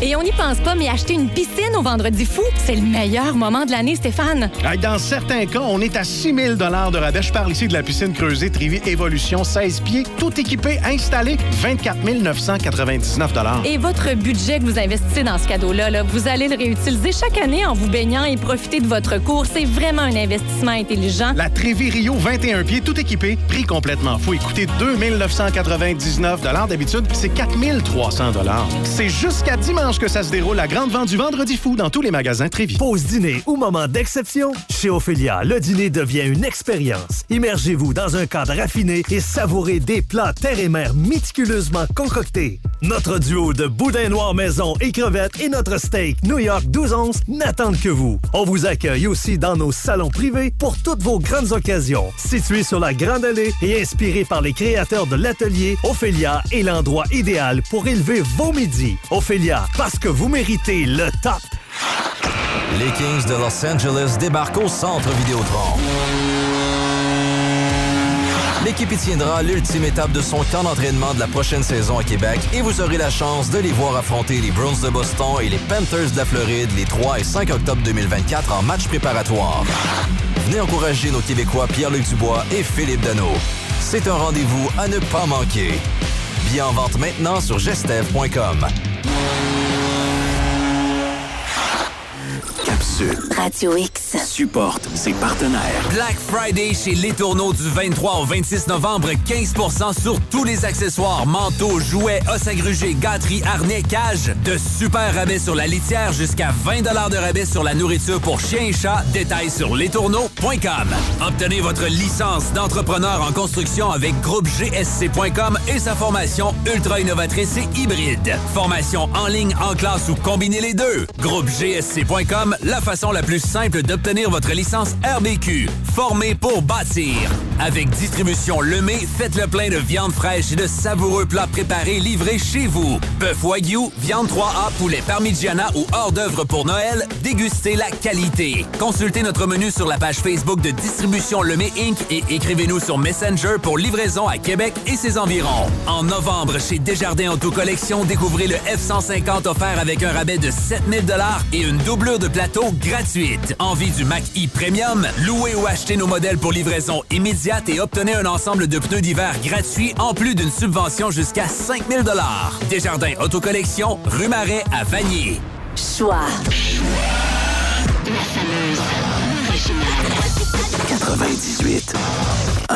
Et on n'y pense pas, mais acheter une piscine au Vendredi fou, c'est le meilleur moment de l'année, Stéphane. Dans certains cas, on est à 6 000 de rabais. Je parle ici de la piscine creusée Trivi Évolution 16 pieds, tout équipé, installé, 24 999 Et votre budget que vous investissez dans ce cadeau-là, là, vous allez le réutiliser chaque année en vous baignant et profiter de votre cours. C'est vraiment un investissement intelligent. La Trévi Rio 21 pieds, tout équipé, prix complètement fou. Écoutez, 2 999 D'habitude, c'est 4 300 C'est jusqu'à dimanche que ça se déroule la grande vente du Vendredi fou dans tous les magasins Trévis. Pause dîner ou moment d'exception? Chez Ophélia, le dîner devient une expérience. Immergez-vous dans un cadre raffiné et savourez des plats terre et mer méticuleusement concoctés. Notre duo de boudin noir maison et crevettes et notre steak New York 12 onces n'attendent que vous. On vous accueille aussi dans nos salons privés pour toutes vos grandes occasions. Situé sur la Grande Allée et inspiré par les créateurs de l'atelier, Ophélia est l'endroit idéal pour élever vos midis. Ophélia, parce que vous méritez le top. Les Kings de Los Angeles débarquent au Centre Vidéotron. L'équipe y tiendra l'ultime étape de son camp d'entraînement de la prochaine saison à Québec et vous aurez la chance de les voir affronter les Browns de Boston et les Panthers de la Floride les 3 et 5 octobre 2024 en match préparatoire. Venez encourager nos Québécois Pierre-Luc Dubois et Philippe Dano. C'est un rendez-vous à ne pas manquer. Bien en vente maintenant sur gestev.com. Radio X. Supporte ses partenaires. Black Friday chez Les Tourneaux du 23 au 26 novembre. 15% sur tous les accessoires, manteaux, jouets, os agrugés, gâteries, harnais, cages. De super rabais sur la litière jusqu'à 20 de rabais sur la nourriture pour chiens et chats. Détails sur lestourneaux.com. Obtenez votre licence d'entrepreneur en construction avec groupe GSC.com et sa formation ultra innovatrice et hybride. Formation en ligne, en classe ou combiner les deux. Groupe GSC.com, la façon la plus simple d'obtenir votre licence RBQ. Formé pour bâtir. Avec distribution Lemay, faites le plein de viande fraîche et de savoureux plats préparés livrés chez vous. Bœuf Wagyu, viande 3A, poulet parmigiana ou hors d'œuvre pour Noël, dégustez la qualité. Consultez notre menu sur la page Facebook de Distribution Lemay Inc. et écrivez-nous sur Messenger pour livraison à Québec et ses environs. En novembre, chez Desjardins Auto Collection, découvrez le F-150 offert avec un rabais de 7000 et une doublure de plateau gratuite. Envie du Mac E Premium? Louez ou achetez nos modèles pour livraison immédiate et obtenez un ensemble de pneus d'hiver gratuits en plus d'une subvention jusqu'à 5000 Desjardins Autocollection, rue Marais à Vanier. Choix. La fameuse originale. 98. 1.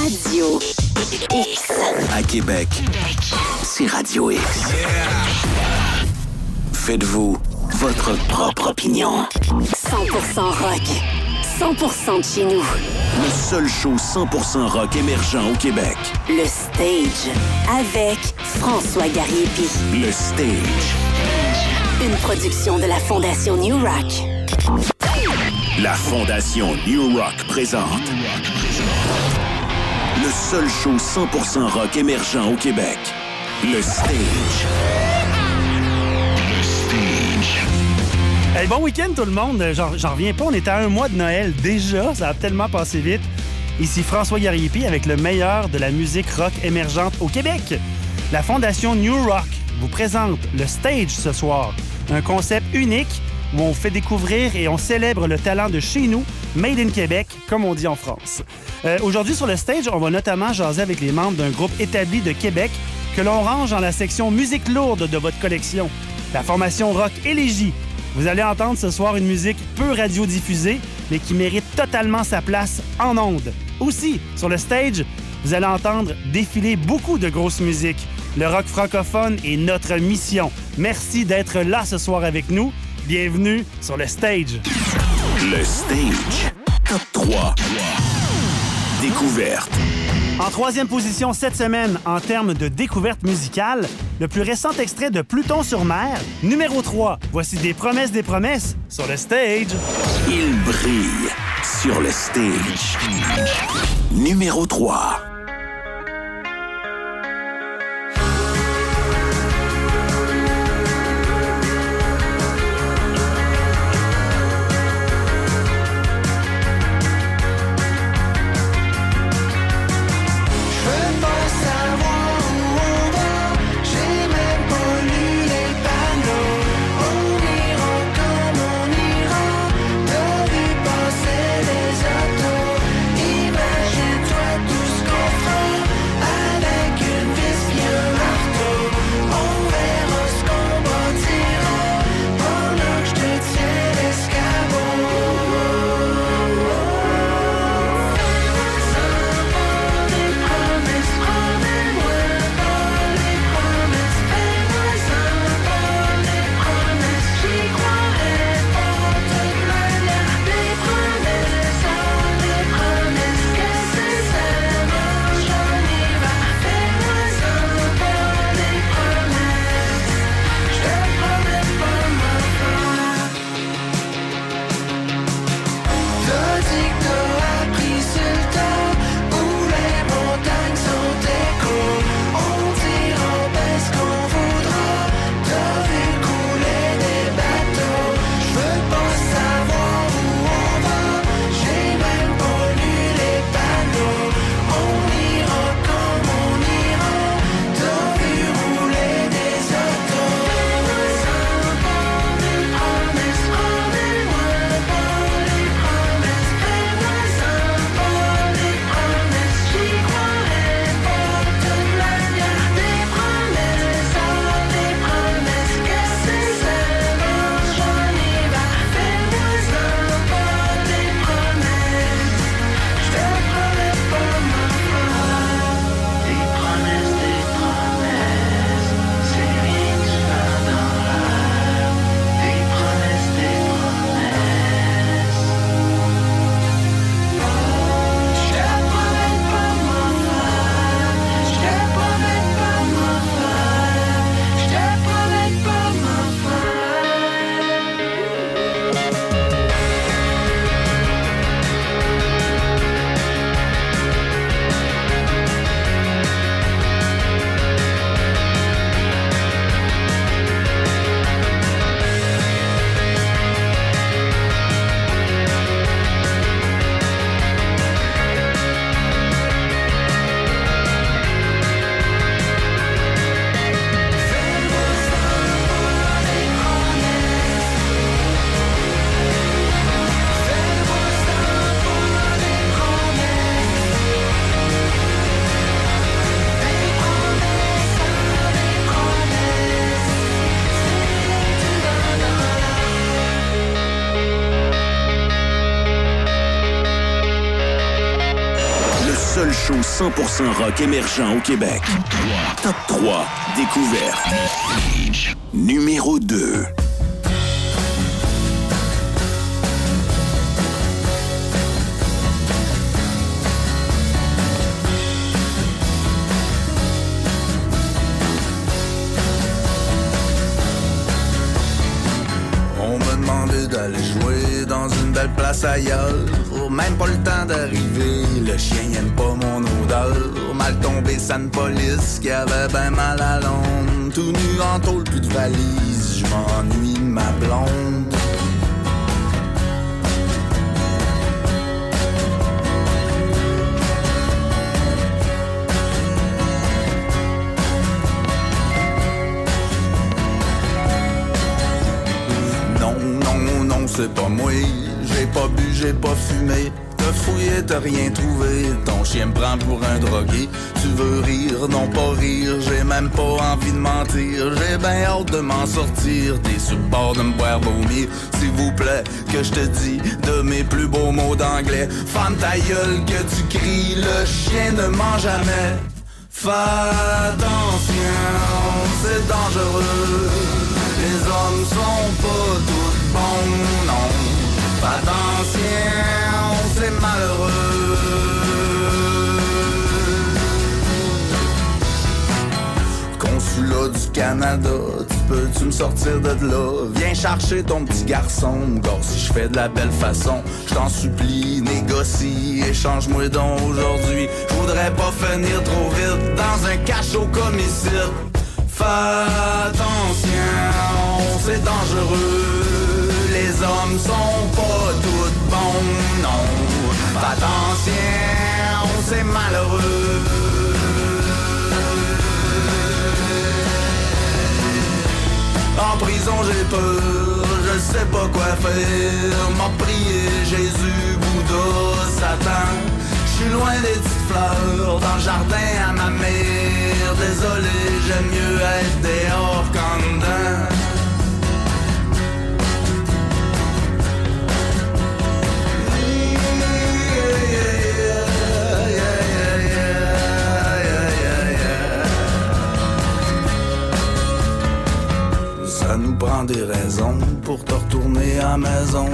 Radio X. À Québec, c'est Radio X. Faites-vous votre propre opinion. 100% rock. 100% de chez nous. Le seul show 100% rock émergent au Québec. Le Stage. Avec François Gariepi. Le Stage. Une production de la Fondation New Rock. La Fondation New Rock présente. Le seul show 100% rock émergent au Québec. Le Stage. Hey, bon week-end tout le monde. J'en j'en reviens pas. On est à un mois de Noël déjà. Ça a tellement passé vite. Ici François Gariepi avec le meilleur de la musique rock émergente au Québec. La Fondation New Rock vous présente le Stage ce soir. Un concept unique où on fait découvrir et on célèbre le talent de chez nous, Made in Québec, comme on dit en France. Euh, Aujourd'hui sur le Stage, on va notamment jaser avec les membres d'un groupe établi de Québec que l'on range dans la section musique lourde de votre collection. La formation rock Élégie vous allez entendre ce soir une musique peu radiodiffusée, mais qui mérite totalement sa place en ondes. Aussi, sur le stage, vous allez entendre défiler beaucoup de grosses musiques. Le rock francophone est notre mission. Merci d'être là ce soir avec nous. Bienvenue sur le stage. Le Stage. Top 3. Découverte. En troisième position cette semaine en termes de découverte musicale, le plus récent extrait de Pluton-sur-Mer, numéro 3. Voici des promesses des promesses sur le stage. Il brille sur le stage. Numéro 3. 100% rock émergent au Québec. Top 3. Découverte. Numéro 2. On me demandait d'aller jouer dans une belle place ailleurs. Même pas le temps d'arriver, le chien aime pas Mal tombé, de police qui avait ben mal à l'ombre. Tout nu en tôle, plus de valise, je m'ennuie ma blonde. Non, non, non, c'est pas moi. J'ai pas bu, j'ai pas fumé. T'as fouillé, t'as rien trouvé. Ton chien me prend pour un drogué. Tu veux rire, non pas rire. J'ai même pas envie de mentir. J'ai bien hâte de m'en sortir. T'es sur bord de me boire vomir. S'il vous plaît, que je te dis de mes plus beaux mots d'anglais. Femme ta gueule que tu cries. Le chien ne ment jamais. Fais c'est dangereux. Les hommes sont pas tous bons, non. Fais attention, c'est malheureux. Consulat du Canada, tu peux-tu me sortir de là? Viens chercher ton petit garçon, gars, si je fais de la belle façon. Je t'en supplie, négocie, échange-moi donc aujourd'hui. Je voudrais pas finir trop vite dans un cachot comme ici. Fais attention, c'est dangereux. Les hommes sont pas tous bons, non. Attention, c'est malheureux. En prison j'ai peur, je sais pas quoi faire. M'a prié Jésus, Bouddha, Satan. Je suis loin des petites fleurs dans le jardin à ma mère. Désolé, j'aime mieux être dehors qu'en dedans. Prend des raisons pour te retourner à maison.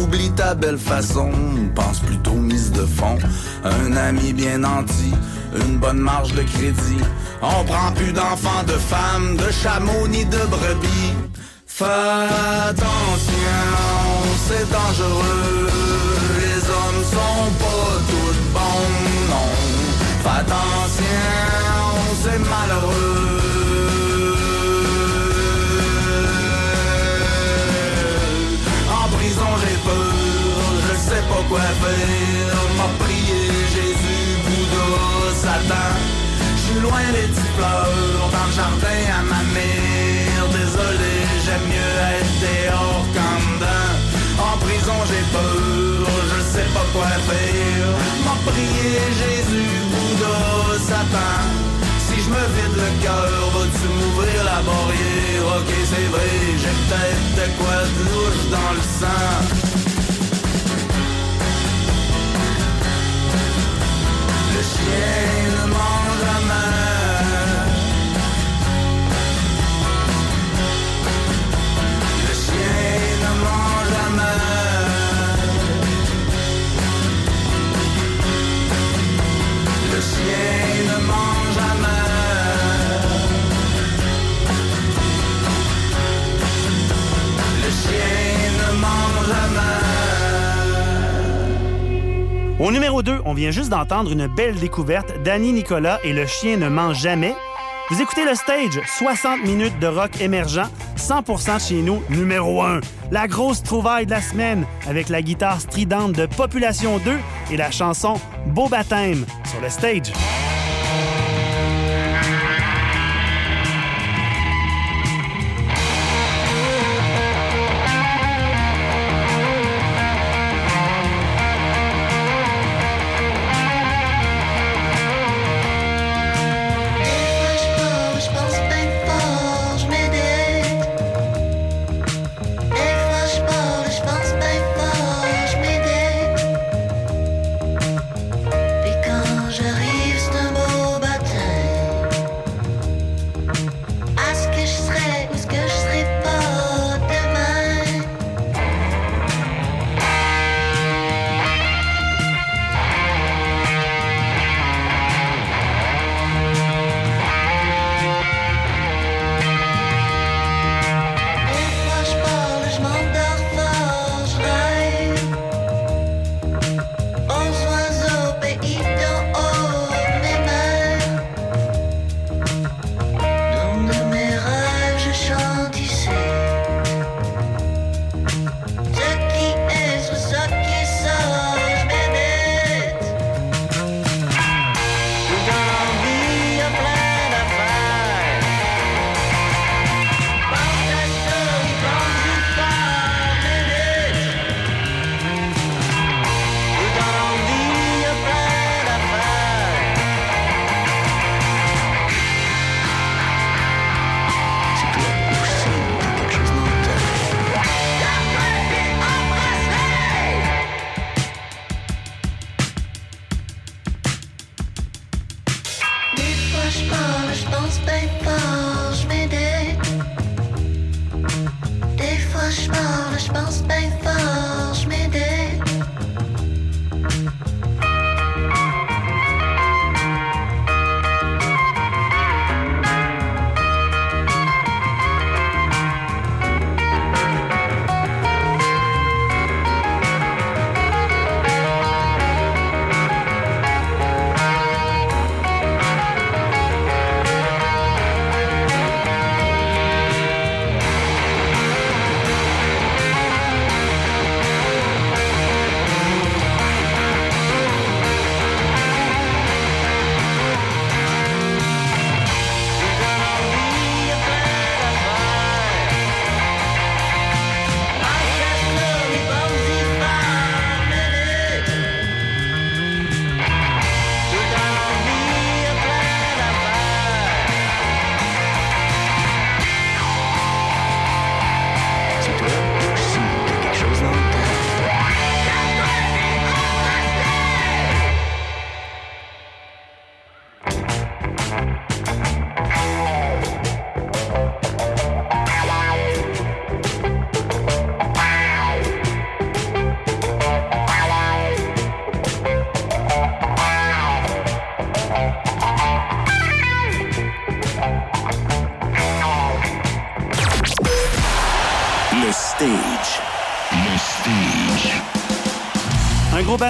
Oublie ta belle façon, pense plutôt mise de fond. Un ami bien nanti, une bonne marge de crédit. On prend plus d'enfants, de femmes, de chameaux ni de brebis. Fais attention, c'est dangereux. Les hommes sont pas tous bons, non. Fais attention, c'est malheureux. Faire. M'a prié Jésus, Bouddha, Satan. Je suis loin des petites fleurs dans le jardin à ma mère. Désolé, j'aime mieux être dehors qu'en dedans. En prison j'ai peur, je sais pas quoi faire. M'a prié Jésus, Bouddha, Satan. Si je me vide le cœur, vas-tu m'ouvrir la barrière? Ok, c'est vrai, j'ai peut-être quoi de louche dans le sang. Le Au numéro 2, on vient juste d'entendre une belle découverte d'Annie Nicolas et Le chien ne ment jamais. Vous écoutez le stage, 60 minutes de rock émergent, 100% chez nous, numéro 1. La grosse trouvaille de la semaine avec la guitare stridente de Population 2 et la chanson Beau baptême sur le stage.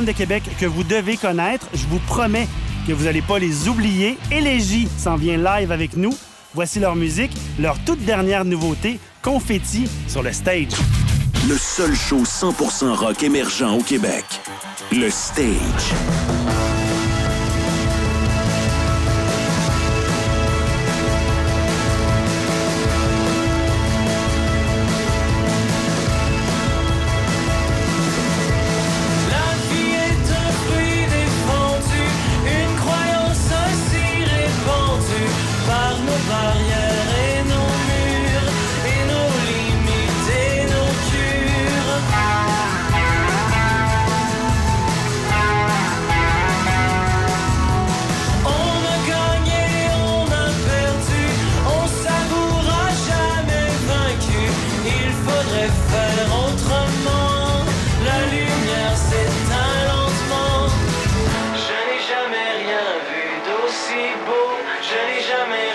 De Québec que vous devez connaître. Je vous promets que vous n'allez pas les oublier. Élégie s'en vient live avec nous. Voici leur musique, leur toute dernière nouveauté, Confetti, sur le stage. Le seul show 100% rock émergent au Québec. Le stage. Vu d'aussi beau. Je n'ai jamais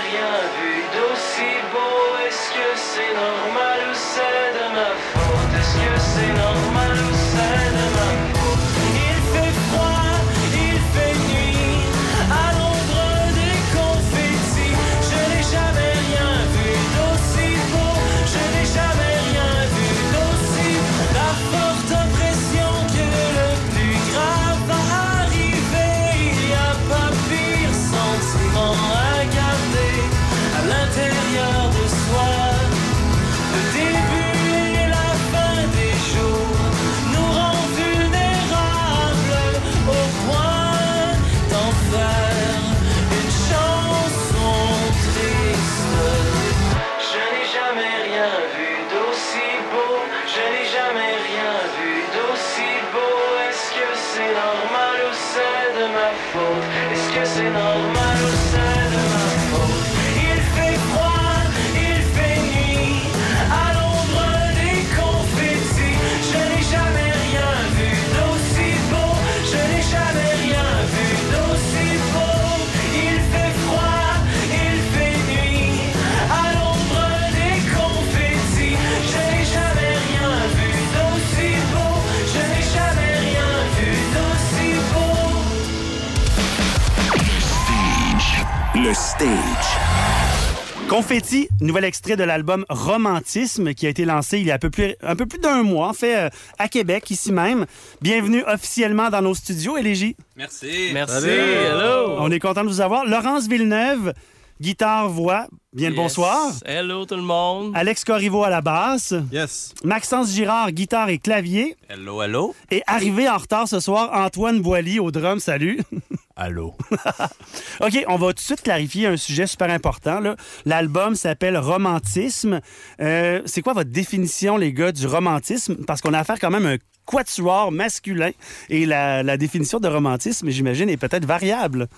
stage. Confetti, nouvel extrait de l'album Romantisme qui a été lancé il y a un peu plus, un peu plus d'un mois, en fait, euh, à Québec, ici même. Bienvenue officiellement dans nos studios, Élégie. Merci. Merci. Hello. On est content de vous avoir. Laurence Villeneuve, guitare, voix. Bien le bonsoir. Hello tout le monde. Alex Corriveau à la basse. Yes. Maxence Girard, guitare et clavier. Hello, hello. Et arrivé en retard ce soir, Antoine Boily au drum. Salut. Allô. OK, on va tout de suite clarifier un sujet super important. L'album s'appelle Romantisme. Euh, c'est quoi votre définition, les gars, du romantisme? Parce qu'on a affaire quand même à un quatuor masculin. Et la définition de romantisme, j'imagine, est peut-être variable.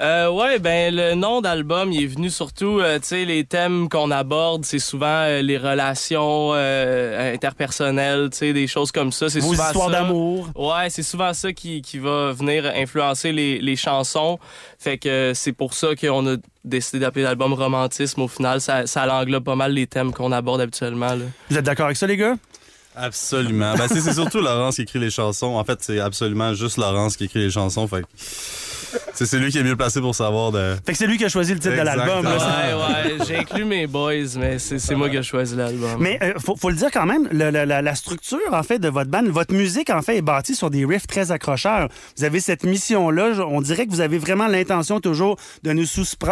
Euh, ouais, ben le nom d'album, il est venu surtout, euh, tu sais, les thèmes qu'on aborde, c'est souvent euh, les relations euh, interpersonnelles, tu sais, des choses comme ça. C'est Vos souvent histoires ça. d'amour. Ouais, c'est souvent ça qui, qui va venir influencer les, les chansons. Fait que c'est pour ça qu'on a décidé d'appeler l'album Romantisme. Au final, ça, ça englobe pas mal les thèmes qu'on aborde habituellement. Là. Vous êtes d'accord avec ça, les gars? Absolument. Ben, c'est c'est surtout Laurence qui écrit les chansons. En fait, c'est absolument juste Laurence qui écrit les chansons. Fait que c'est c'est lui qui est mieux placé pour savoir de. Fait que c'est lui qui a choisi le titre de l'album. là. Ouais, ouais, j'ai inclus mes boys, mais c'est c'est moi qui ai choisi l'album. Mais euh, faut, faut le dire quand même, le- la, la structure en fait de votre band, votre musique en fait est bâtie sur des riffs très accrocheurs. Vous avez cette mission-là, je- on dirait que vous avez vraiment l'intention toujours de nous,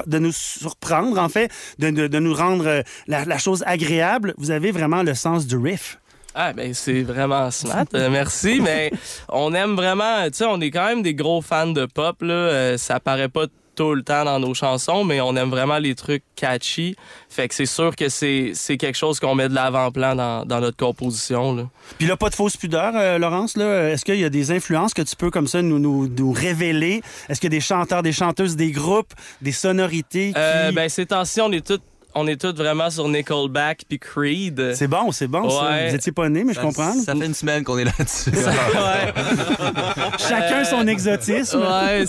de nous surprendre en fait, de, de- de nous rendre euh, la, la chose agréable. Vous avez vraiment le sens du riff. Ah ben c'est vraiment smart, euh, merci. Mais on aime vraiment, tu sais, on est quand même des gros fans de pop là. Euh, ça paraît pas tout le temps dans nos chansons, mais on aime vraiment les trucs catchy. Fait que c'est sûr que c'est c'est quelque chose qu'on met de l'avant-plan dans, dans notre composition là. Puis là, pas de fausse pudeur, euh, Laurence. Là, est-ce qu'il y a des influences que tu peux comme ça nous, nous, nous révéler? Est-ce qu'il y a des chanteurs, des chanteuses, des groupes, des sonorités qui... Euh, ben ces temps-ci, on est tous on est tous vraiment sur Nickelback puis Creed. C'est bon, c'est bon. ça. Vous étiez pas né, mais je comprends. Ça fait une semaine qu'on est là-dessus. Chacun son exotisme. Ouais,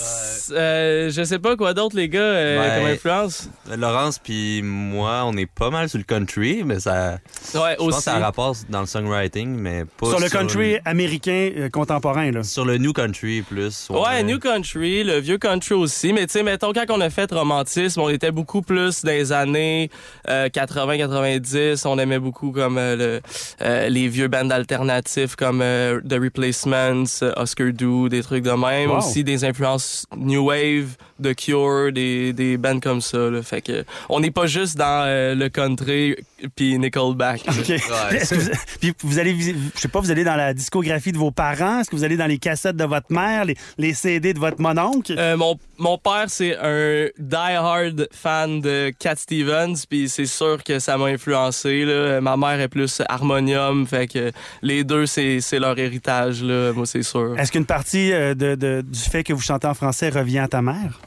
euh, je sais pas quoi d'autre les gars euh, Ouais. comme influence. Laurence puis moi, on est pas mal sur le country, mais ça. Ouais, je pense que ça rapporte dans le songwriting, mais pas Sur le country américain euh, contemporain, là. Sur le new country plus. Ouais, New Country, le vieux country aussi. Mais tu sais, mettons, quand on a fait Romantisme, on était beaucoup plus dans les années 80-90. On aimait beaucoup comme euh, le, euh, les vieux bands alternatifs comme euh, The Replacements, euh, Oscar Do, des trucs de même. Wow. Aussi des influences New Wave, The Cure, des, des bands comme ça. Là. Fait que on n'est pas juste dans euh, le country puis Nickelback. OK. Puis est-ce que vous, puis vous allez, je sais pas, vous allez dans la discographie de vos parents? Est-ce que vous allez dans les cassettes de votre mère, les, les CD de votre mononcle? Euh, mon, mon père, c'est un die-hard fan de Cat Stevens, puis c'est sûr que ça m'a influencé. Là. Ma mère est plus harmonium, fait que les deux, c'est leur héritage, là, moi, c'est sûr. Est-ce qu'une partie euh, de, de- du fait que vous chantez en français revient à ta mère?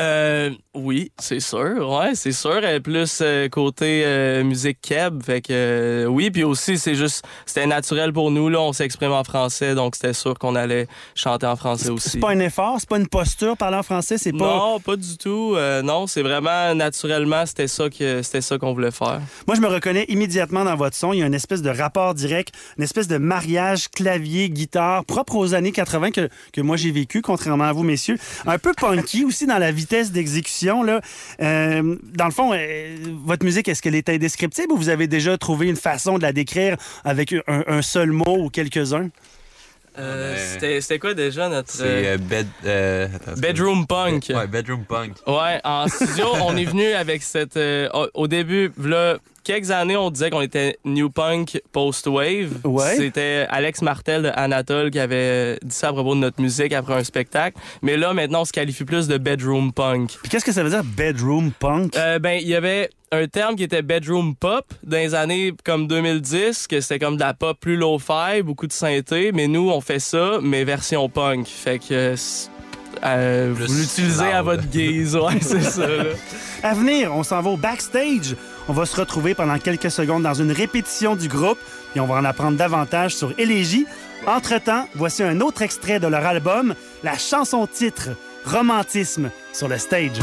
Euh, oui, c'est sûr, ouais, c'est sûr. Plus euh, côté euh, musique keb, fait que euh, oui, puis aussi c'est juste, c'était naturel pour nous là, on s'exprime en français, donc c'était sûr qu'on allait chanter en français aussi. C'est pas un effort, c'est pas une posture parler en français, c'est pas. Non, pas du tout. Non, c'est vraiment naturellement, c'était ça que c'était ça qu'on voulait faire. Moi, je me reconnais immédiatement dans votre son. Il y a une espèce de rapport direct, une espèce de mariage clavier-guitare propre aux années 80 que, que moi j'ai vécu, contrairement à vous, messieurs. Un peu punky aussi dans la vitesse d'exécution. Là. Euh, dans le fond, euh, votre musique, est-ce qu'elle est indescriptible ou vous avez déjà trouvé une façon de la décrire avec un, un seul mot ou quelques-uns? Euh, c'était c'était quoi déjà notre C'est euh, euh, bed, euh, attends, Bedroom Punk? Ouais, Bedroom Punk. Ouais, en studio, on est venu avec cette. euh, au, au début, là, quelques années, on disait qu'on était New Punk Post-Wave. Ouais. C'était Alex Martel de Anatole qui avait dit ça à propos de notre musique après un spectacle. Mais là, maintenant, on se qualifie plus de Bedroom Punk. Puis qu'est-ce que ça veut dire, bedroom punk? Euh, ben, il y avait un terme qui était bedroom pop dans les années comme 2010, que c'était comme de la pop plus low-fi, beaucoup de synthé, mais nous, on fait ça, mais version punk. Fait que euh, vous l'utilisez à votre guise, ouais, c'est ça. là. À venir, on s'en va au backstage. On va se retrouver pendant quelques secondes dans une répétition du groupe et on va en apprendre davantage sur Élégie. Entre-temps, voici un autre extrait de leur album, la chanson titre Romantisme sur le stage.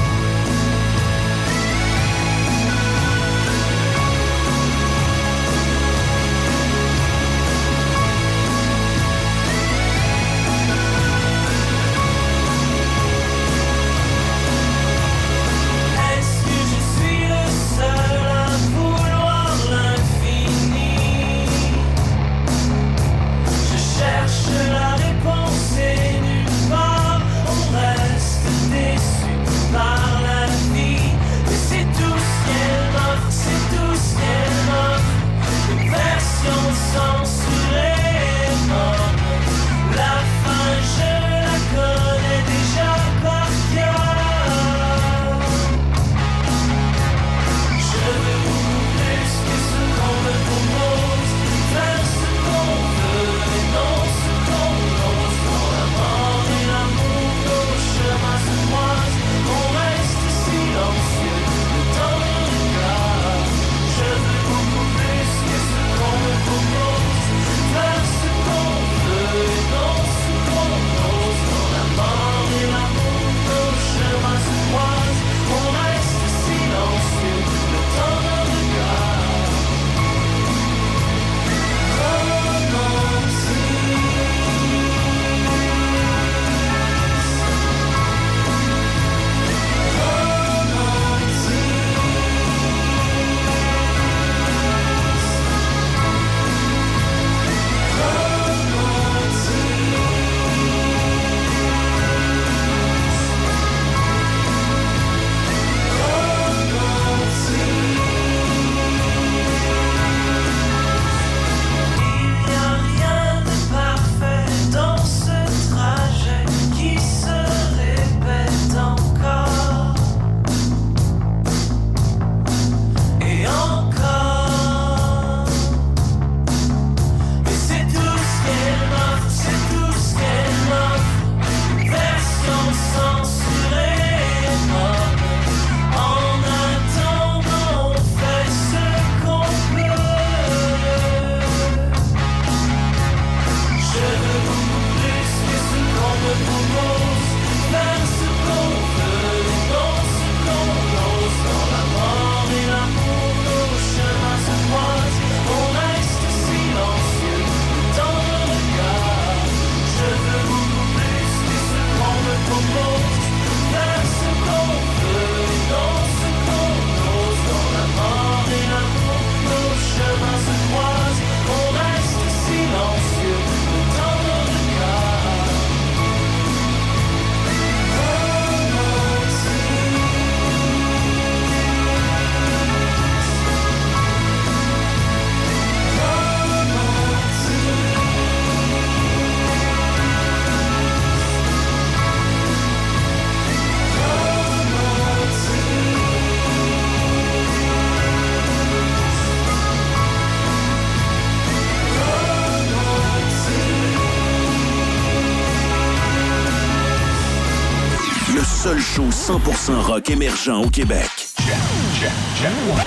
Show 100% rock émergent au Québec.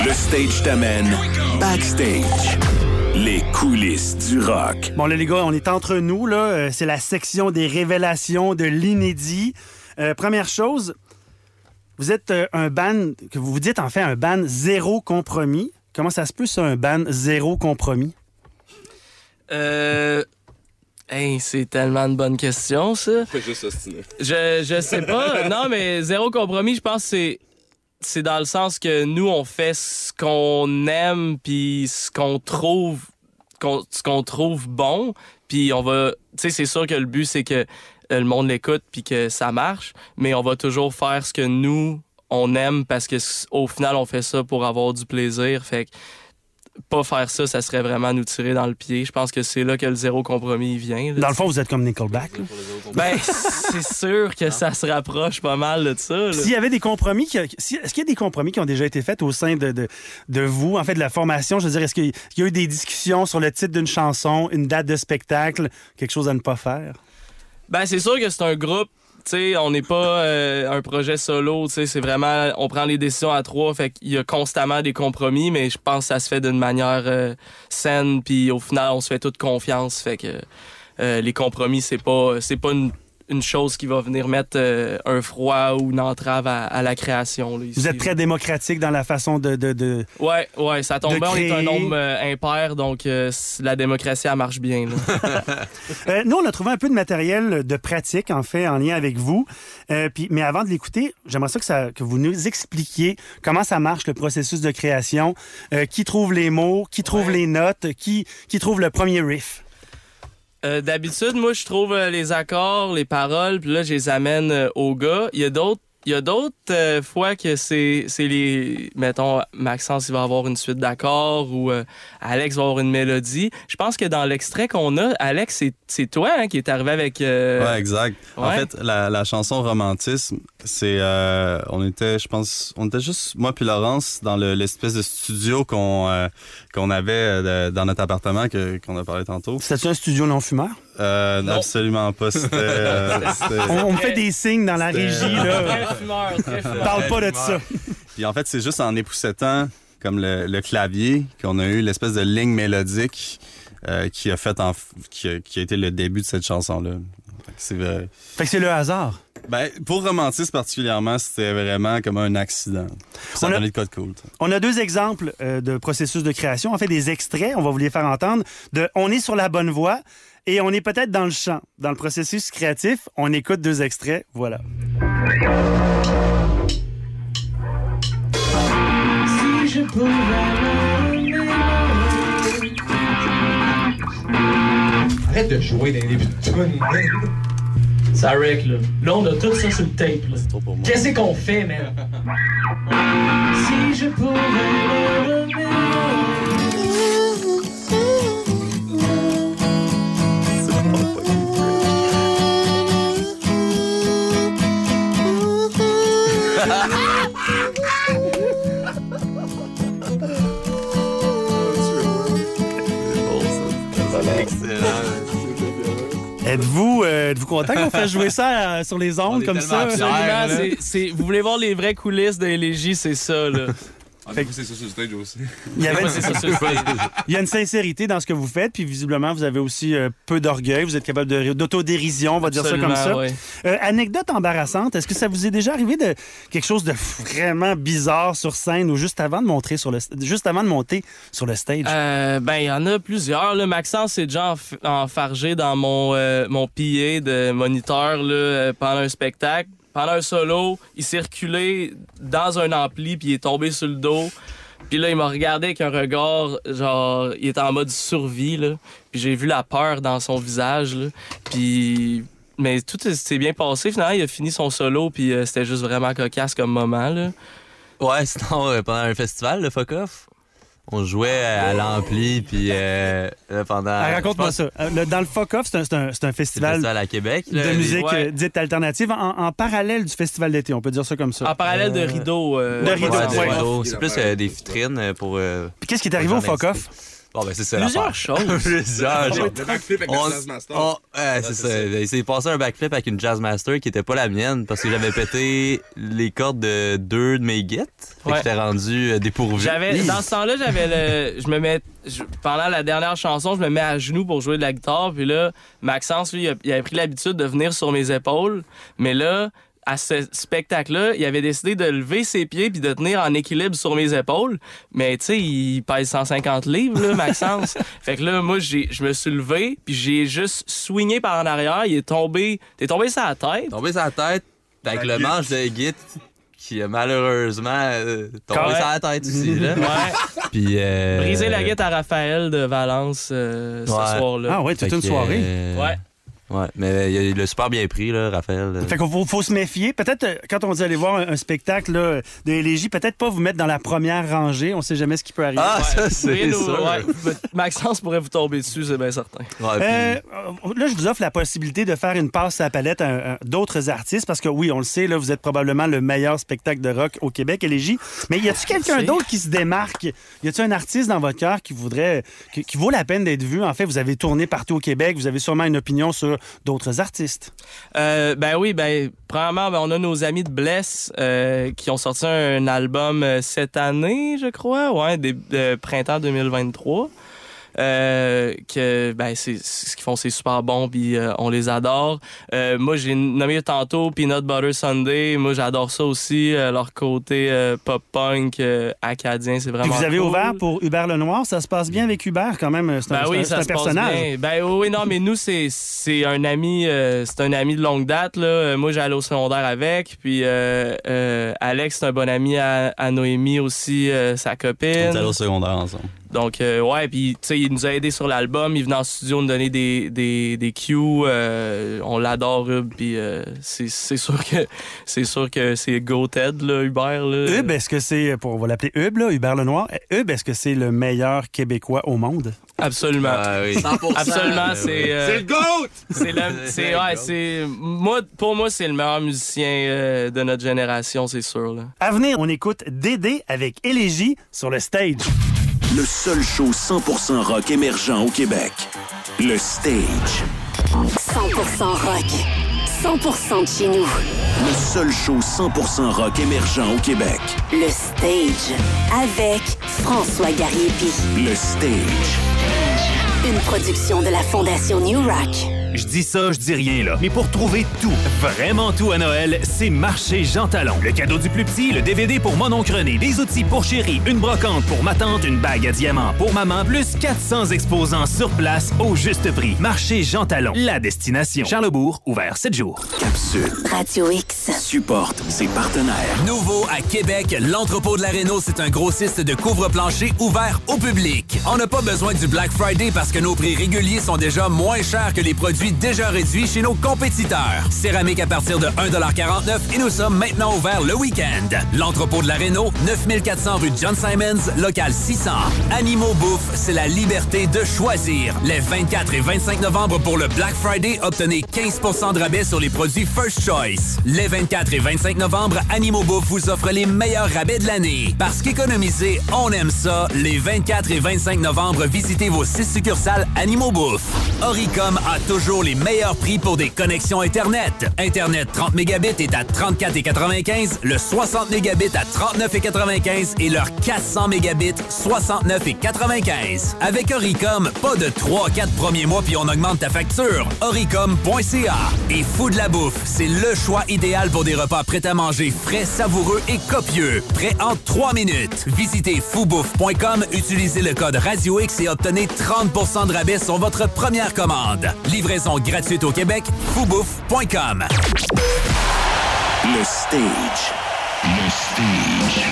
Le stage t'amène backstage. Les coulisses du rock. Bon, là, les gars, on est entre nous, là. Euh, C'est la section des révélations de l'inédit. Euh, première chose, vous êtes euh, un ban, que vous vous dites en fait un ban zéro compromis. Comment ça se peut, ça, un ban zéro compromis? Euh. Hey, c'est tellement une bonne question, ça. Fais juste ostiner. Je, je sais pas. Non, mais zéro compromis, je pense que c'est. C'est dans le sens que nous, on fait ce qu'on aime, puis ce qu'on trouve, qu'on- ce qu'on trouve bon, puis on va. Tu sais, c'est sûr que le but, c'est que euh, le monde l'écoute, puis que ça marche, mais on va toujours faire ce que nous, on aime, parce que au final, on fait ça pour avoir du plaisir. Fait que pas faire ça, ça serait vraiment nous tirer dans le pied. Je pense que c'est là que le zéro compromis vient. là. Dans le fond, vous êtes comme Nickelback. là. Ben, c'est sûr que ça se rapproche pas mal de ça. S'il y avait des compromis, qui- est-ce qu'il y a des compromis qui ont déjà été faits au sein de, de, de vous, en fait, de la formation? Je veux dire, est-ce qu'il y a eu des discussions sur le titre d'une chanson, une date de spectacle, quelque chose à ne pas faire? Ben, c'est sûr que c'est un groupe. Sais, on n'est pas euh, un projet solo, c'est vraiment, on prend les décisions à trois, fait y a constamment des compromis, mais je pense que ça se fait d'une manière euh, saine, puis au final, on se fait toute confiance, fait que euh, les compromis, c'est pas, pas une, une chose qui va venir mettre euh, un froid ou une entrave à, à la création. là, ici. Vous êtes très démocratique dans la façon de... de, de- Ouais, ouais, ça tombe bien, on est un nombre euh, impair, donc euh, la démocratie, elle marche bien. là. Nous, on a trouvé un peu de matériel de pratique, en fait, en lien avec vous. Puis, mais avant de l'écouter, j'aimerais ça que, ça que vous nous expliquiez comment ça marche, le processus de création. Qui trouve les mots, qui trouve les notes, qui, qui trouve le premier riff? Euh, D'habitude, moi, je trouve euh, les accords, les paroles, puis là, je les amène euh, au gars. Il y a d'autres. Il y a d'autres euh, fois que c'est c'est les mettons Maxence il va avoir une suite d'accords ou euh, Alex va avoir une mélodie. Je pense que dans l'extrait qu'on a, Alex c'est c'est toi hein, qui est arrivé avec euh, Ouais, exact. En fait, la, la chanson Romantisme, c'est. euh, on était, je pense, on était juste, moi puis Laurence, dans le- l'espèce de studio qu'on euh, qu'on avait euh, dans notre appartement que- qu'on a parlé tantôt. C'était un studio non-fumeur? Euh, non, absolument pas. C'était. euh, On, on me fait des signes dans la régie, là. Très fumeur, très fumeur. Parle pas de ça. Puis en fait, c'est juste en époussetant comme le, le clavier qu'on a eu l'espèce de ligne mélodique euh, qui a fait en, f- qui, a, qui a été le début de cette chanson-là. Fait que C'est vrai. Fait que c'est le hasard. Ben, pour Romantisme particulièrement, c'était vraiment comme un accident. Ça On a de code cool. On a deux exemples euh, de processus de création. En fait, des extraits, on va vous les faire entendre, de On est sur la bonne voie et on est peut-être dans le champ. Dans le processus créatif, on écoute deux extraits. Voilà. Si je pouvais Arrête de jouer dans les débuts de tune. Ça wreck, là. Là, on a tout ça sur le tape, là. Qu'est-ce qu'on fait, man? si je pouvais me Êtes-vous euh, êtes-vous content qu'on fasse jouer ça euh, sur les ondes comme ça? Absolument, c'est- c'est- vous voulez voir les vraies coulisses d'élégie, c'est ça là. On a poussé ça sur le stage aussi. Il y, avait-. Il a une sincérité dans ce que vous faites, puis visiblement, vous avez aussi euh, peu d'orgueil, vous êtes capable de- d'autodérision, on va dire ça comme ça. Absolument. Euh, anecdote embarrassante, est-ce que ça vous est déjà arrivé de quelque chose de vraiment bizarre sur scène ou juste avant de montrer sur le juste avant de monter sur le stage? Euh, ben, il y en a plusieurs. Là. Maxence s'est déjà enf- enfargé dans mon, euh, mon PA de moniteur là, euh, pendant un spectacle. Pendant un solo, il s'est reculé dans un ampli, puis il est tombé sur le dos. Puis là, il m'a regardé avec un regard, genre, il était en mode survie, là. Puis j'ai vu la peur dans son visage, là. Puis... Mais tout s'est bien passé. Finalement, il a fini son solo, puis euh, c'était juste vraiment cocasse comme moment, là. Ouais, sinon, euh, pendant un festival, le Fuck Off, on jouait à l'ampli, puis euh, pendant. Ah, Raconte-moi pense- ça. Euh, le- dans le Fuck Off, c'est un, c'est un- festival festival à Québec. de musique euh, dite alternative en, en parallèle du festival d'été, on peut dire ça comme ça. En parallèle de Rideau. euh, De Ouais, Rideau, ouais. rideaux. C'est plus euh, des vitrines pour. euh, Puis qu'est-ce qui est arrivé au Fuck Off? Bon, ben, c'est ça. Plusieurs choses. Plusieurs. Le backflip avec On- le Jazz Master. on- ouais, c'est ça. Il s'est passé un backflip avec une Jazz Master qui était pas la mienne parce que j'avais pété les cordes de deux de mes guides. Fait que j'étais rendu euh, dépourvu. J'avais dans ce temps-là, j'avais le je me mets je- pendant la dernière chanson, je me mets à genoux pour jouer de la guitare puis là Maxence lui il a- il avait pris l'habitude de venir sur mes épaules, mais là à ce spectacle-là, il avait décidé de lever ses pieds puis de tenir en équilibre sur mes épaules. Mais tu sais, il pèse 150 livres, là, Maxence. fait que là, moi, j'ai- je me suis levé puis j'ai juste swingé par en arrière. Il est tombé... T'es tombé sur la tête. Tombé sur la tête avec La le guide. manche de guide qui a malheureusement euh, tombé Ouais. sur la tête aussi. Là. Ouais. Puis, euh, Briser la guitare à Raphaël de Valence euh, ce soir-là. Ah ouais, toute une que, soirée. euh, Ouais. Ouais, mais il l'a super bien pris, là, Raphaël. Fait qu'il faut, faut se méfier. Peut-être, euh, quand on dit aller voir un, un spectacle là, de Élégie, peut-être pas vous mettre dans la première rangée. On sait jamais ce qui peut arriver. Ah, Ouais, ça, c'est sûr. ouais, Maxence pourrait vous tomber dessus, c'est bien certain. Ouais, puis- Euh, là, je vous offre la possibilité de faire une passe à la palette à, à d'autres artistes parce que oui, on le sait, là, vous êtes probablement le meilleur spectacle de rock au Québec, Élégie. Mais y a-tu quelqu'un d'autre qui se démarque? Y a-tu un artiste dans votre cœur qui voudrait, qui, qui vaut la peine d'être vu? En fait, vous avez tourné partout au Québec, vous avez sûrement une opinion sur d'autres artistes? Euh, ben oui, ben premièrement, ben, on a nos amis de Bless euh, qui ont sorti un album euh, cette année, je crois, ouais, des, de printemps 2023. Euh, que ben c'est ce qu'ils font c'est super bon puis euh, on les adore Euh, moi j'ai nommé tantôt Peanut Butter Sunday moi j'adore ça aussi euh, leur côté euh, pop punk euh, acadien c'est Puis vraiment vous avez cool. ouvert pour Hubert Lenoir, ça se passe bien avec Hubert quand même. C'est un, Ben oui, c'est un- ça c'est un se passe personnage. bien. Ben oui, non, mais nous, c'est, c'est un ami, euh, c'est un ami de longue date, là. Moi, j'allais au secondaire avec, puis euh, euh, Alex, c'est un bon ami à, à Noémie aussi, euh, sa On est copine. allés au secondaire ensemble. Donc, euh, ouais, puis, tu sais, il nous a aidés sur l'album, il venait en studio nous donner des, des, des cues, euh, on l'adore, Hub, puis euh, c'est, c'est sûr que c'est sûr que c'est goated, là, Hubert, là. Hub, est-ce que c'est, pour on va l'appeler Hub, là, Hubert Lenoir, Hub, est-ce que c'est le meilleur Québécois au monde? Absolument. Ah oui. 100%. Absolument, c'est... euh, C'est le GOAT! C'est le, c'est, ouais, c'est, moi, pour moi, c'est le meilleur musicien euh, de notre génération, c'est sûr. Là. À venir, on écoute Dédé avec Élégie sur le stage. Le seul show 100% rock émergent au Québec. Le Stage. 100% rock. 100% de chez nous. Le seul show 100% rock émergent au Québec. Le stage. Avec François Gariepi. Le Stage. Une production de la Fondation New Rock. Je dis ça, je dis rien là. Mais pour trouver tout, vraiment tout à Noël, c'est Marché Jean Talon. Le cadeau du plus petit, le DVD pour mon oncle René, des outils pour chérie, une brocante pour ma tante, une bague à diamant pour maman, plus 400 exposants sur place au juste prix. Marché Jean Talon, la destination. Charlebourg, ouvert 7 jours. Capsule. Radio X. Supporte ses partenaires. Nouveau à Québec, l'entrepôt de la Réno, c'est un grossiste de couvre-plancher ouvert au public. On n'a pas besoin du Black Friday parce que nos prix réguliers sont déjà moins chers que les produits déjà réduits chez nos compétiteurs. Céramique à partir de 1,49 et nous sommes maintenant ouverts le week-end. L'entrepôt de la Réno, 9400 rue John Simons, local 600. Animaux Bouffe, c'est la liberté de choisir. Les 24 et 25 novembre pour le Black Friday, obtenez 15% de rabais sur les produits First Choice. Les 24 et 25 novembre, Animaux Bouffe vous offre les meilleurs rabais de l'année. Parce qu'économiser, on aime ça. Les 24 et 25 novembre, visitez vos six succursales Animaux Bouffe. Oricom a toujours les meilleurs prix pour des connexions Internet. Internet 30 mégabits est à 34,95, le 60 mégabits à 39,95 et leur 400 mégabits 69,95. Avec Oricom, pas de 3-4 premiers mois puis on augmente ta facture. Oricom.ca et Fou de la bouffe, c'est le choix idéal pour des repas prêts à manger frais, savoureux et copieux. Prêt en 3 minutes. Visitez foubouffe.com, utilisez le code Radio X et obtenez 30% de rabais sur votre première commande. Livraison gratuite au Québec, foubouffe.com. Le Stage. Le Stage.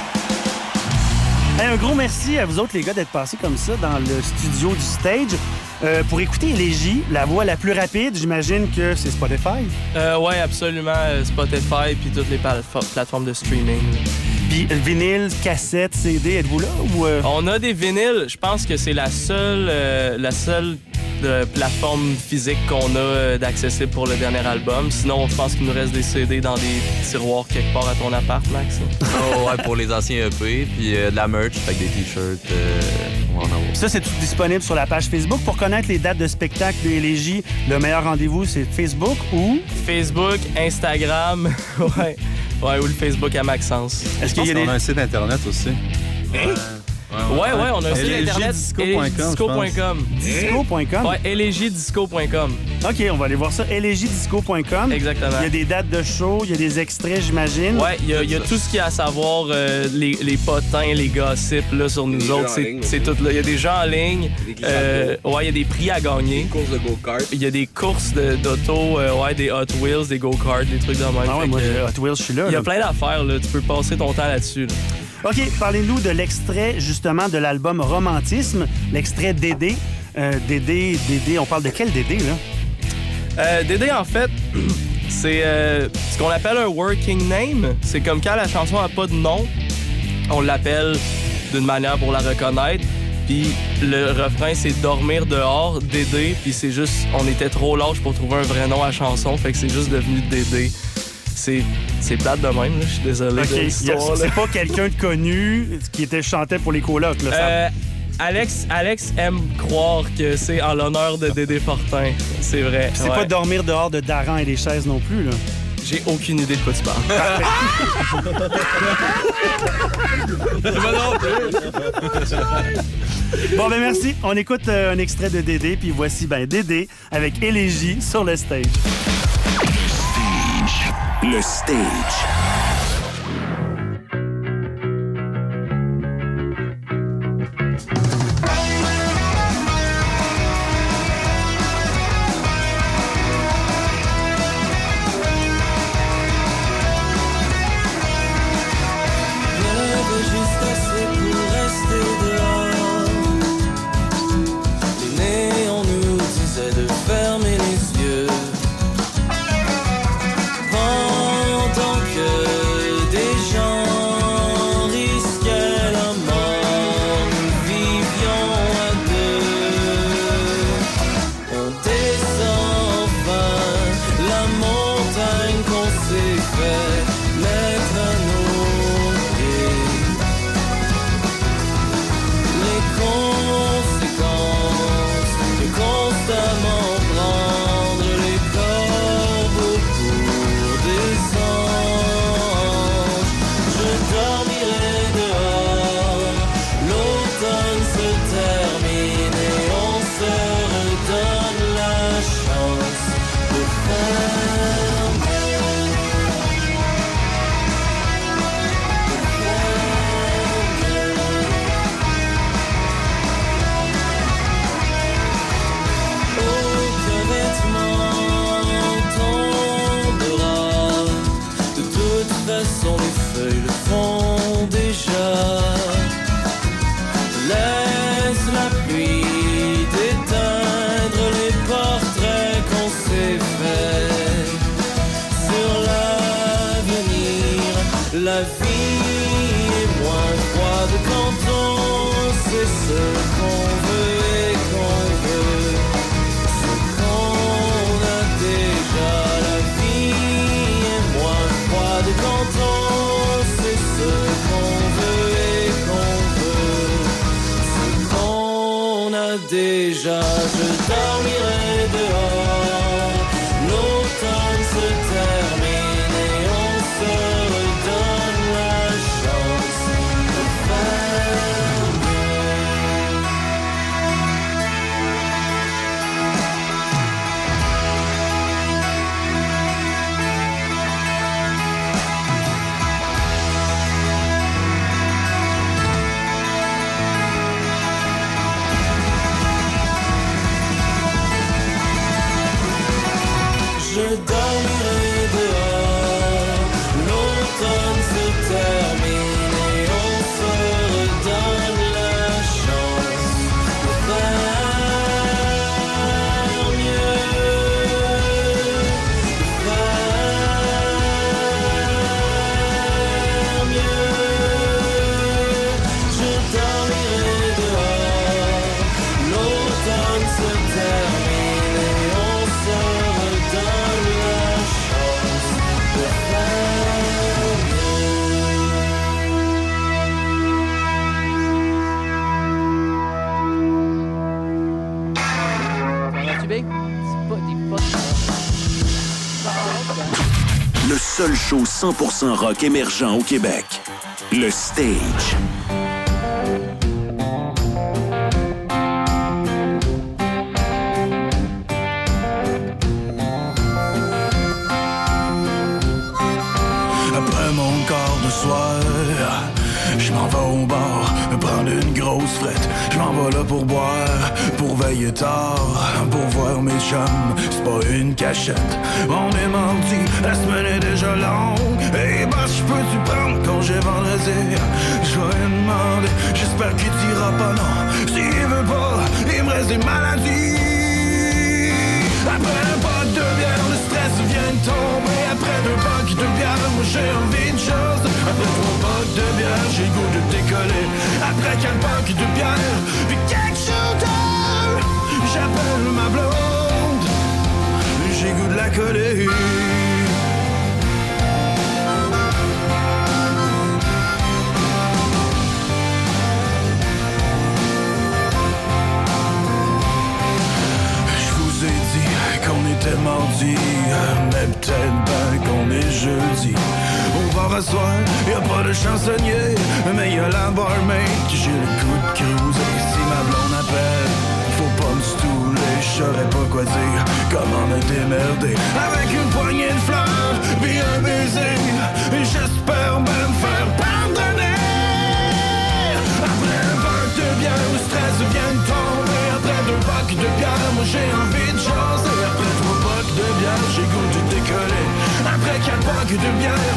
Hey, un gros merci à vous autres, les gars, d'être passés comme ça dans le studio du stage. Euh, pour écouter Élégie, la voix la plus rapide, j'imagine que c'est Spotify. Euh, ouais, absolument. euh, Spotify puis toutes les plateformes de streaming. Puis vinyle, cassette, CD, êtes-vous là ou... euh? On a des vinyles. Je pense que c'est la seule, euh, la seule euh, plateforme physique qu'on a euh, d'accessible pour le dernier album. Sinon, je pense qu'il nous reste des CD dans des tiroirs quelque part à ton appart, Max. Oh, ouais, pour les anciens EP, puis euh, de la merch, fait que des t-shirts. euh. Ça, c'est tout disponible sur la page Facebook. Pour connaître les dates de spectacle de Élégie, le meilleur rendez-vous, c'est Facebook ou... Facebook, Instagram, ouais. Ouais, ou le Facebook à Maxence. Est-ce qu'il y a des... On a un site internet aussi. Hein? Ouais, ouais, on a un site internet. Disco.com. Disco.com? Ouais, élégiedisco.com. OK, on va aller voir ça. élégiedisco.com. Exactement. Il y a des dates de show, il y a des extraits, j'imagine. Ouais, il y, a- il y a tout ce qu'il y a à savoir, euh, les, les potins, les gossips là, sur nous autres. C'est tout là. Il y a des gens en ligne. Euh, ouais, il y a des prix à gagner. Des courses de go-kart. Il y a des courses de- d'auto, euh, ouais, des Hot Wheels, des go-karts, des trucs de même. Ah ouais, moi, que, Hot Wheels, je suis là. Il y a plein d'affaires, là. Tu peux passer ton temps là-dessus. là. OK, parlez-nous de l'extrait, justement, de l'album Romantisme, l'extrait Dédé. Euh, Dédé, Dédé, on parle de quel Dédé, là? Euh, Dédé, en fait, c'est euh, ce qu'on appelle un working name. C'est comme quand la chanson n'a pas de nom, on l'appelle d'une manière pour la reconnaître. Puis le refrain, c'est dormir dehors, Dédé. Puis c'est juste, on était trop large pour trouver un vrai nom à chanson, fait que c'est juste devenu Dédé. C'est, c'est plate de même, là. je suis désolé c'est pas quelqu'un de connu qui était chantait pour les colocs, là. ça- Euh, Alex, Alex aime croire que c'est en l'honneur de Dédé Fortin. C'est vrai. C'est ouais. pas dormir dehors de Daran et les chaises non plus, là. J'ai aucune idée de quoi tu parles. Bon, ben merci. On écoute euh, un extrait de Dédé, puis voici ben Dédé avec Élégie sur le stage. Le stage. Déjà, seul show 100% rock émergent au Québec. Le Stage. Après mon quart de soir, je m'en vais au bar, me prendre une grosse frette. Je m'en vais là pour boire, pour veiller tard, pour voir mes chums. C'est pas une cachette, on est mardi, la semaine est déjà longue. Et bah, je peux tu prendre congé vendredi? Je vais demander, j'espère qu'il dira pas non. S'il veut pas, il me reste des maladies. Après un pot de bière, le stress vient de tomber. Après deux bocs de bière, moi j'ai envie de chose. Après trois bocs de bière, j'ai goût de décoller. Après quatre bocs de bière, puis. J'appelle ma blonde, j'ai goût de la coller. Je vous ai dit qu'on était mardi, mais peut-être ben qu'on est jeudi. On va rasseoir, y a pas de chansonnier, mais y a la barmaid qui j'ai le coup de cruiser. Si ma blonde appelle, saurais pas quoi dire, comment me démerder? Avec une poignée de fleurs, puis un baiser, j'espère même faire pardonner. Après un verre de bière, le stress vient de tomber. Après deux bacs de bière, moi j'ai envie de jaser. Après trois bacs de bière, j'ai goût de décoller. Après quatre bacs de bière,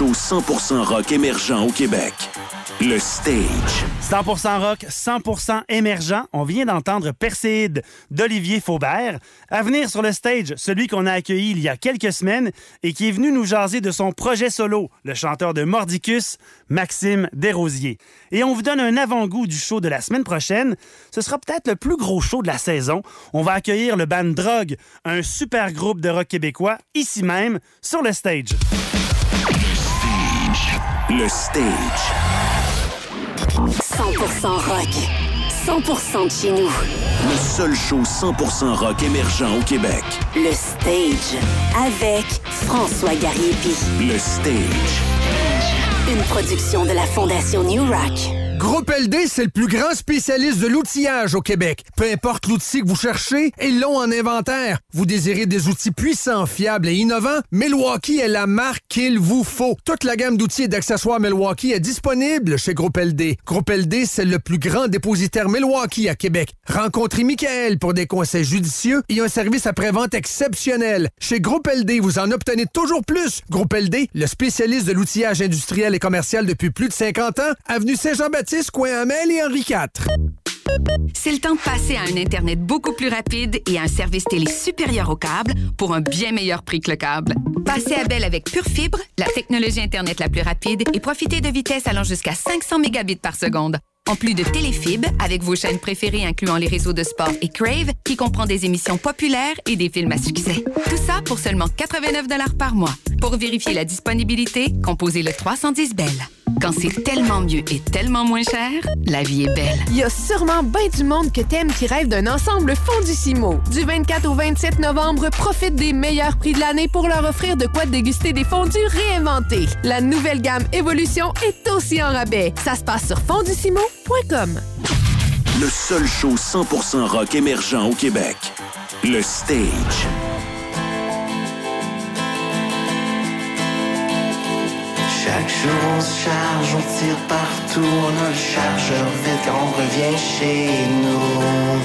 show 100% rock émergent au Québec. Le Stage. 100% rock, 100% émergent. On vient d'entendre Perséide d'Olivier Faubert. À venir sur le stage, celui qu'on a accueilli il y a quelques semaines et qui est venu nous jaser de son projet solo, le chanteur de Mordicus, Maxime Desrosiers. Et on vous donne un avant-goût du show de la semaine prochaine. Ce sera peut-être le plus gros show de la saison. On va accueillir le band Drogue, un super groupe de rock québécois, ici même, sur le stage. Le Stage. 100% rock. 100% de chez nous. Le seul show 100% rock émergent au Québec. Le Stage. Avec François Gariepi. Le Stage. Une production de la Fondation New Rock. Groupe LD, c'est le plus grand spécialiste de l'outillage au Québec. Peu importe l'outil que vous cherchez, ils l'ont en inventaire. Vous désirez des outils puissants, fiables et innovants? Milwaukee est la marque qu'il vous faut. Toute la gamme d'outils et d'accessoires Milwaukee est disponible chez Groupe LD. Groupe LD, c'est le plus grand dépositaire Milwaukee à Québec. Rencontrez Michael pour des conseils judicieux et un service après-vente exceptionnel. Chez Groupe LD, vous en obtenez toujours plus. Groupe LD, le spécialiste de l'outillage industriel et commercial depuis plus de 50 ans, avenue Saint-Jean-Baptiste, Amel et Henri IV. C'est le temps de passer à un Internet beaucoup plus rapide et à un service télé supérieur au câble pour un bien meilleur prix que le câble. Passez à Belle avec Pure Fibre, la technologie Internet la plus rapide et profitez de vitesses allant jusqu'à 500 mégabits par seconde. En plus de Téléfib, avec vos chaînes préférées incluant les réseaux de sport et Crave, qui comprend des émissions populaires et des films à succès. Tout ça pour seulement 89 par mois. Pour vérifier la disponibilité, composez le 310 Belle. Quand c'est tellement mieux et tellement moins cher, la vie est belle. Il y a sûrement bien du monde que t'aimes qui rêve d'un ensemble Fondissimo. Du 24 au 27 novembre, profite des meilleurs prix de l'année pour leur offrir de quoi déguster des fondus réinventés. La nouvelle gamme Évolution est aussi en rabais. Ça se passe sur fondissimo.com. Le seul show 100% rock émergent au Québec. Le Stage. Chaque jour on se charge, on tire partout, on a le chargeur vide quand on revient chez nous.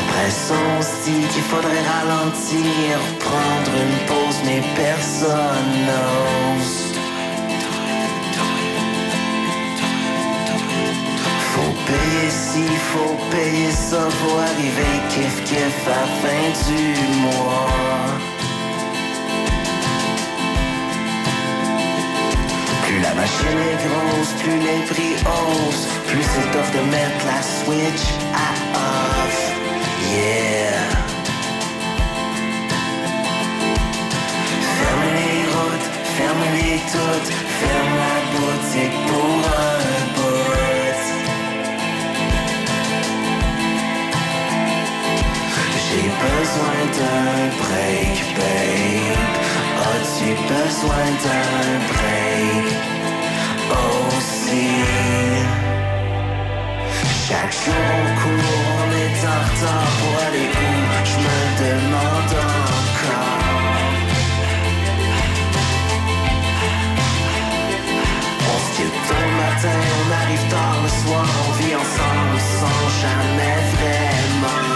Après ça, on se dit qu'il faudrait ralentir, prendre une pause, mais personne n'ose. Faut payer ci, faut payer ça, faut arriver kiff kiff à fin du mois. La machine est grosse, plus les prix haussent, plus c'est tough de mettre la switch à off. Yeah. Ferme les routes, ferme les toutes, ferme la boutique pour un bout. J'ai besoin d'un break, babe. As-tu besoin d'un break aussi? Chaque jour court, on est en retard pour aller où? Je me demande encore. On se quitte tôt le matin, on arrive tard le soir, on vit ensemble sans jamais vraiment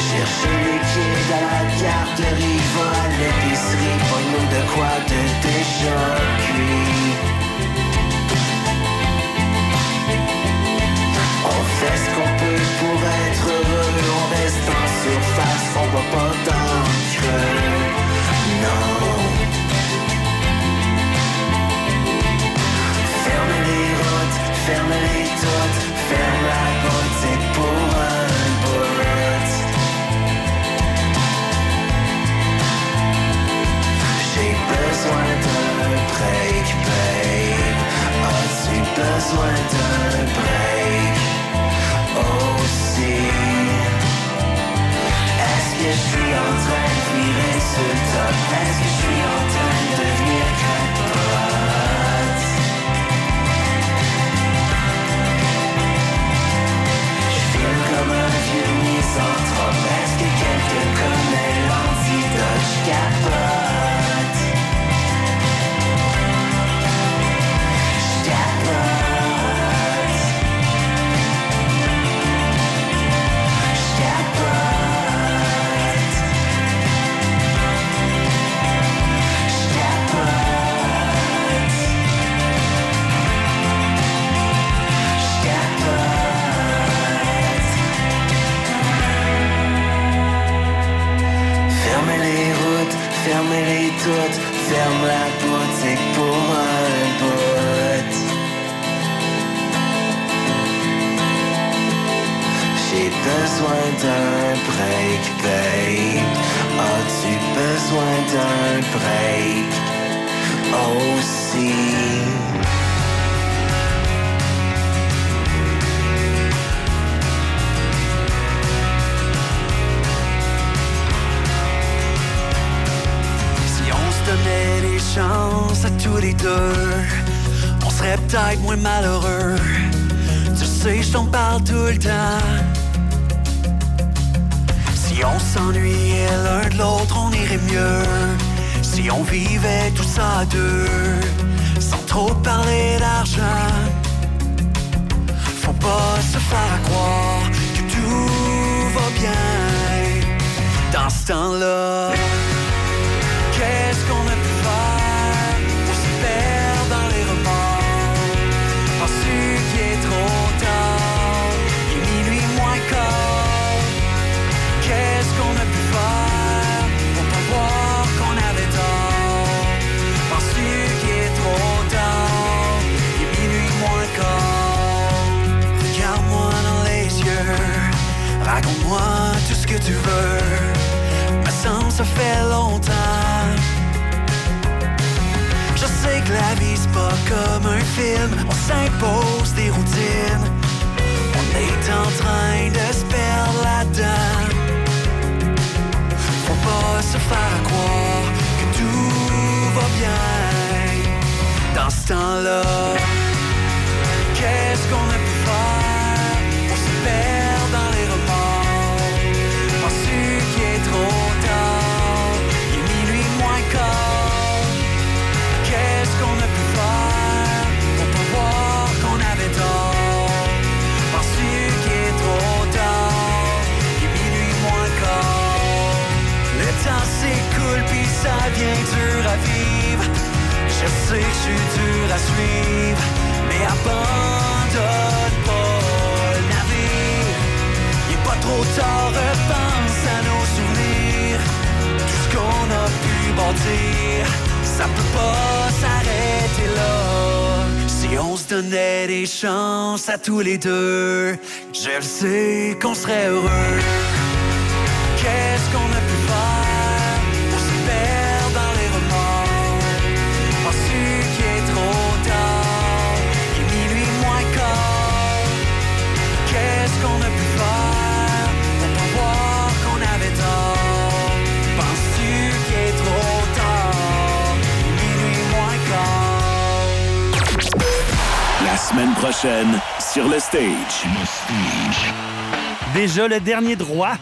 chercher les kids à la garderie, va à l'épicerie, pas nous de quoi déjà cuit. On fait ce qu'on peut pour être heureux, on reste en surface, on va pas dans le creux. Non. Ferme les routes, ferme les toutes, ferme la boutique pour un break, babe? As-tu besoin d'un break aussi? Est-ce que je suis en train de virer sur le top? Est-ce que je suis en train de devenir crackpot? Je file comme un vieux misanthrope. Est-ce que quelqu'un connaît l'antidote? Je capote. On serait peut-être moins malheureux. Tu sais, je t'en parle tout le temps. Si on s'ennuyait l'un de l'autre, on irait mieux. Si on vivait tout ça à deux, sans trop parler d'argent. Faut pas se faire croire que tout va bien dans ce temps-là. Tu veux. Me semble ça fait longtemps. Je sais que la vie c'est pas comme un film, on s'impose sais que je suis dur à suivre, mais abandonne pas le navire. Il est pas trop tard, repense à nos souvenirs. Tout ce qu'on a pu bâtir, ça peut pas s'arrêter là. Si on se donnait des chances à tous les deux, je le sais qu'on serait heureux. Semaine prochaine, sur le stage. Déjà le dernier droit.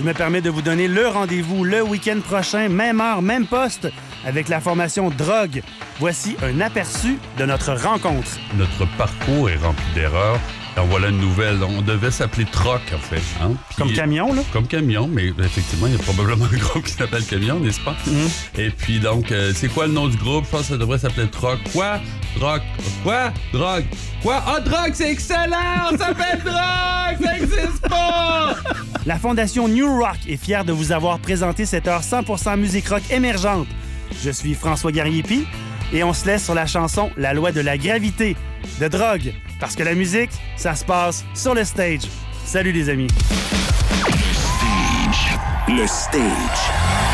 Je me permets de vous donner le rendez-vous le week-end prochain, même heure, même poste, avec la formation Drogue. Voici un aperçu de notre rencontre. Notre parcours est rempli d'erreurs. En voilà une nouvelle. On devait s'appeler Troc, en fait. hein. Puis- Comme camion, là? Comme camion, mais effectivement, il y a probablement un groupe qui s'appelle Camion, n'est-ce pas? Mm-hmm. Et puis, donc, euh, c'est quoi le nom du groupe? Je pense que ça devrait s'appeler Troc. Quoi? Drogue. Quoi? Drogue. Quoi? Ah, Drogue, c'est excellent! On s'appelle Drogue! Ça existe pas! La Fondation New Rock est fière de vous avoir présenté cette heure 100% musique rock émergente. Je suis François Gariepi et on se laisse sur la chanson La loi de la gravité de Drogue. Parce que la musique, ça se passe sur le stage. Salut les amis. Le stage.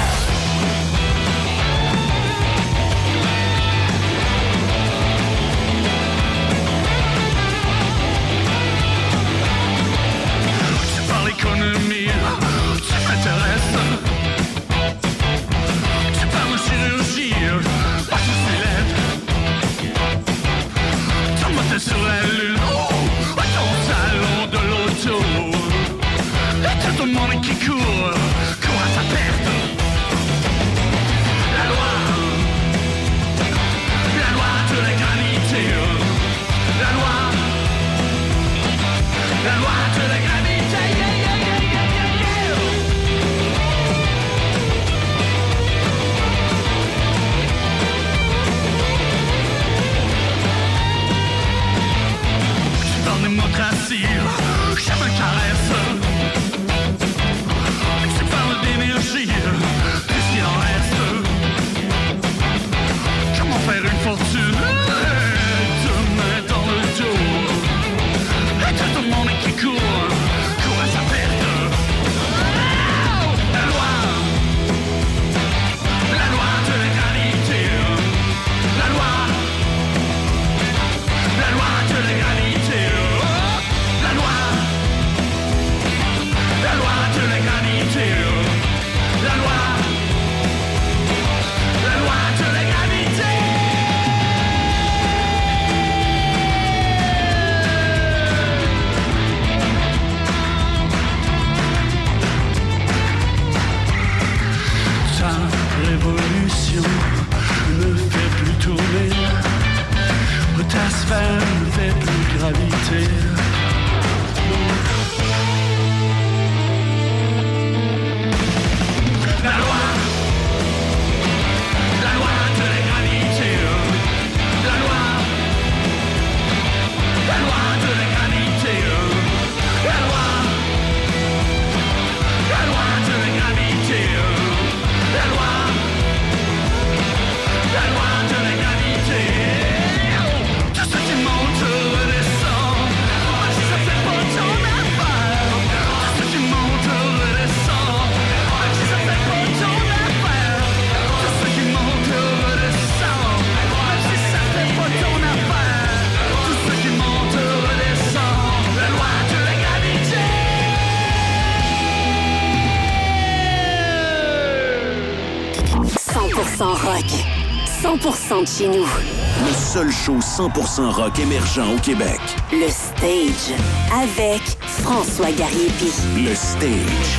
chez nous. Le seul show 100% rock émergent au Québec. Le Stage. Avec François Gariepi. Le Stage.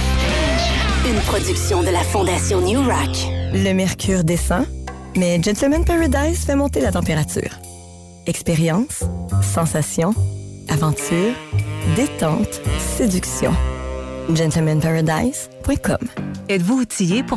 Une production de la Fondation New Rock. Le mercure descend, mais Gentleman Paradise fait monter la température. Expérience, sensation, aventure, détente, séduction. GentlemanParadise.com Êtes-vous outillé pour